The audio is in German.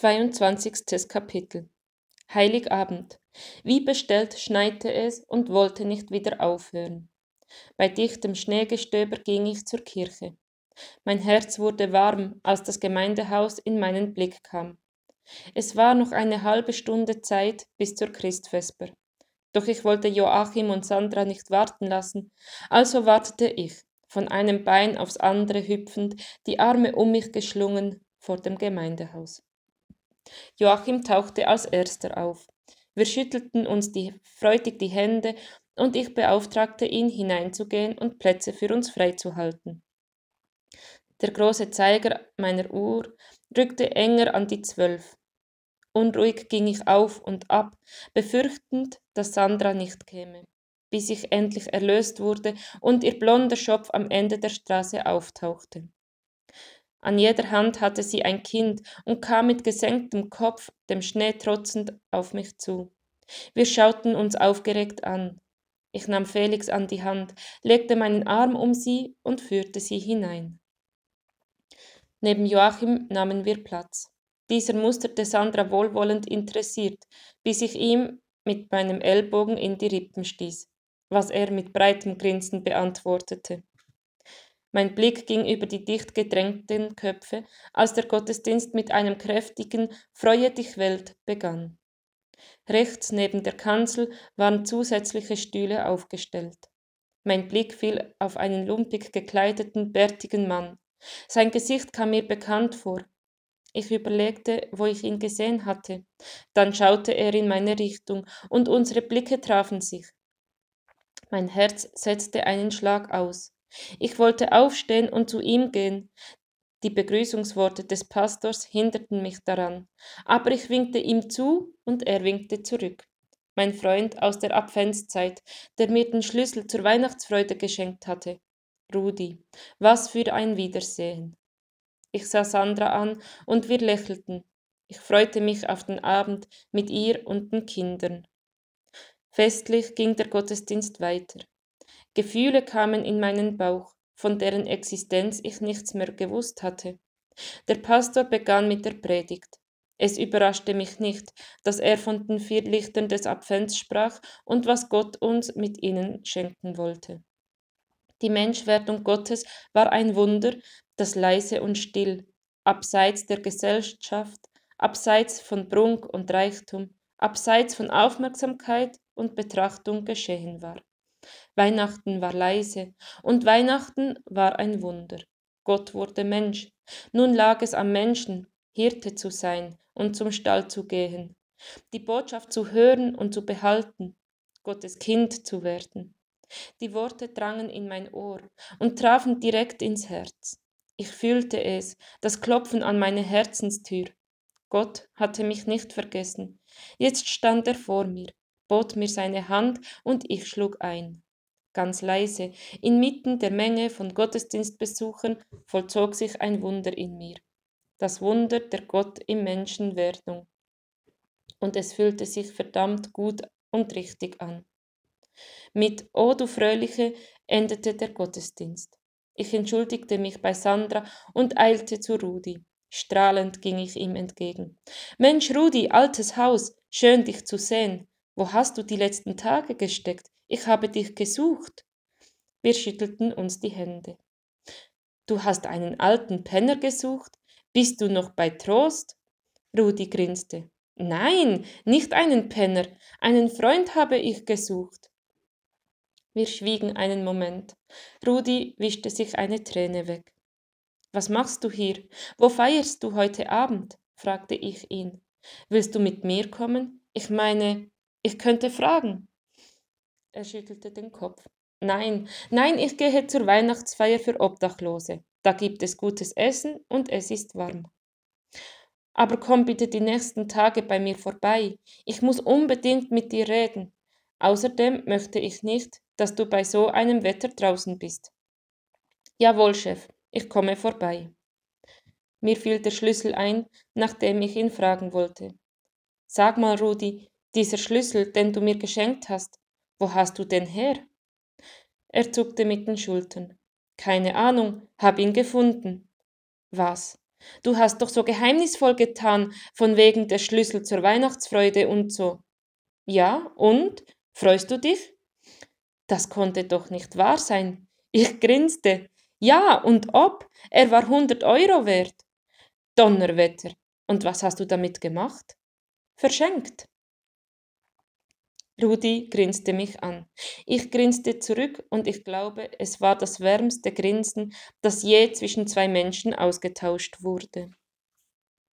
22. Kapitel Heiligabend. Wie bestellt schneite es und wollte nicht wieder aufhören. Bei dichtem Schneegestöber ging ich zur Kirche. Mein Herz wurde warm, als das Gemeindehaus in meinen Blick kam. Es war noch eine halbe Stunde Zeit bis zur Christvesper. Doch ich wollte Joachim und Sandra nicht warten lassen, also wartete ich, von einem Bein aufs andere hüpfend, die Arme um mich geschlungen, vor dem Gemeindehaus. Joachim tauchte als erster auf. Wir schüttelten uns die, freudig die Hände und ich beauftragte ihn, hineinzugehen und Plätze für uns freizuhalten. Der große Zeiger meiner Uhr rückte enger an die zwölf. Unruhig ging ich auf und ab, befürchtend, dass Sandra nicht käme, bis ich endlich erlöst wurde und ihr blonder Schopf am Ende der Straße auftauchte. An jeder Hand hatte sie ein Kind und kam mit gesenktem Kopf, dem Schnee trotzend, auf mich zu. Wir schauten uns aufgeregt an. Ich nahm Felix an die Hand, legte meinen Arm um sie und führte sie hinein. Neben Joachim nahmen wir Platz. Dieser musterte Sandra wohlwollend interessiert, bis ich ihm mit meinem Ellbogen in die Rippen stieß, was er mit breitem Grinsen beantwortete. Mein Blick ging über die dicht gedrängten Köpfe, als der Gottesdienst mit einem kräftigen Freue dich Welt begann. Rechts neben der Kanzel waren zusätzliche Stühle aufgestellt. Mein Blick fiel auf einen lumpig gekleideten, bärtigen Mann. Sein Gesicht kam mir bekannt vor. Ich überlegte, wo ich ihn gesehen hatte. Dann schaute er in meine Richtung, und unsere Blicke trafen sich. Mein Herz setzte einen Schlag aus. Ich wollte aufstehen und zu ihm gehen. Die Begrüßungsworte des Pastors hinderten mich daran, aber ich winkte ihm zu und er winkte zurück. Mein Freund aus der Adventszeit, der mir den Schlüssel zur Weihnachtsfreude geschenkt hatte. Rudi, was für ein Wiedersehen. Ich sah Sandra an und wir lächelten. Ich freute mich auf den Abend mit ihr und den Kindern. Festlich ging der Gottesdienst weiter. Gefühle kamen in meinen Bauch, von deren Existenz ich nichts mehr gewusst hatte. Der Pastor begann mit der Predigt. Es überraschte mich nicht, dass er von den vier Lichtern des Advents sprach und was Gott uns mit ihnen schenken wollte. Die Menschwerdung Gottes war ein Wunder, das leise und still, abseits der Gesellschaft, abseits von Prunk und Reichtum, abseits von Aufmerksamkeit und Betrachtung geschehen war. Weihnachten war leise und Weihnachten war ein Wunder. Gott wurde Mensch. Nun lag es am Menschen, Hirte zu sein und zum Stall zu gehen, die Botschaft zu hören und zu behalten, Gottes Kind zu werden. Die Worte drangen in mein Ohr und trafen direkt ins Herz. Ich fühlte es, das Klopfen an meine Herzenstür. Gott hatte mich nicht vergessen. Jetzt stand er vor mir, bot mir seine Hand und ich schlug ein. Ganz leise, inmitten der Menge von Gottesdienstbesuchern, vollzog sich ein Wunder in mir. Das Wunder der Gott im Menschenwerdung. Und es fühlte sich verdammt gut und richtig an. Mit O du Fröhliche endete der Gottesdienst. Ich entschuldigte mich bei Sandra und eilte zu Rudi. Strahlend ging ich ihm entgegen. Mensch, Rudi, altes Haus, schön dich zu sehen. Wo hast du die letzten Tage gesteckt? Ich habe dich gesucht. Wir schüttelten uns die Hände. Du hast einen alten Penner gesucht? Bist du noch bei Trost? Rudi grinste. Nein, nicht einen Penner, einen Freund habe ich gesucht. Wir schwiegen einen Moment. Rudi wischte sich eine Träne weg. Was machst du hier? Wo feierst du heute Abend? fragte ich ihn. Willst du mit mir kommen? Ich meine, ich könnte fragen. Er schüttelte den Kopf. Nein, nein, ich gehe zur Weihnachtsfeier für Obdachlose. Da gibt es gutes Essen und es ist warm. Aber komm bitte die nächsten Tage bei mir vorbei. Ich muss unbedingt mit dir reden. Außerdem möchte ich nicht, dass du bei so einem Wetter draußen bist. Jawohl, Chef, ich komme vorbei. Mir fiel der Schlüssel ein, nachdem ich ihn fragen wollte. Sag mal, Rudi, dieser Schlüssel, den du mir geschenkt hast, wo hast du den her? Er zuckte mit den Schultern. Keine Ahnung, hab ihn gefunden. Was? Du hast doch so geheimnisvoll getan, von wegen der Schlüssel zur Weihnachtsfreude und so. Ja, und? Freust du dich? Das konnte doch nicht wahr sein. Ich grinste. Ja, und ob? Er war 100 Euro wert. Donnerwetter. Und was hast du damit gemacht? Verschenkt. Rudi grinste mich an. Ich grinste zurück und ich glaube, es war das wärmste Grinsen, das je zwischen zwei Menschen ausgetauscht wurde.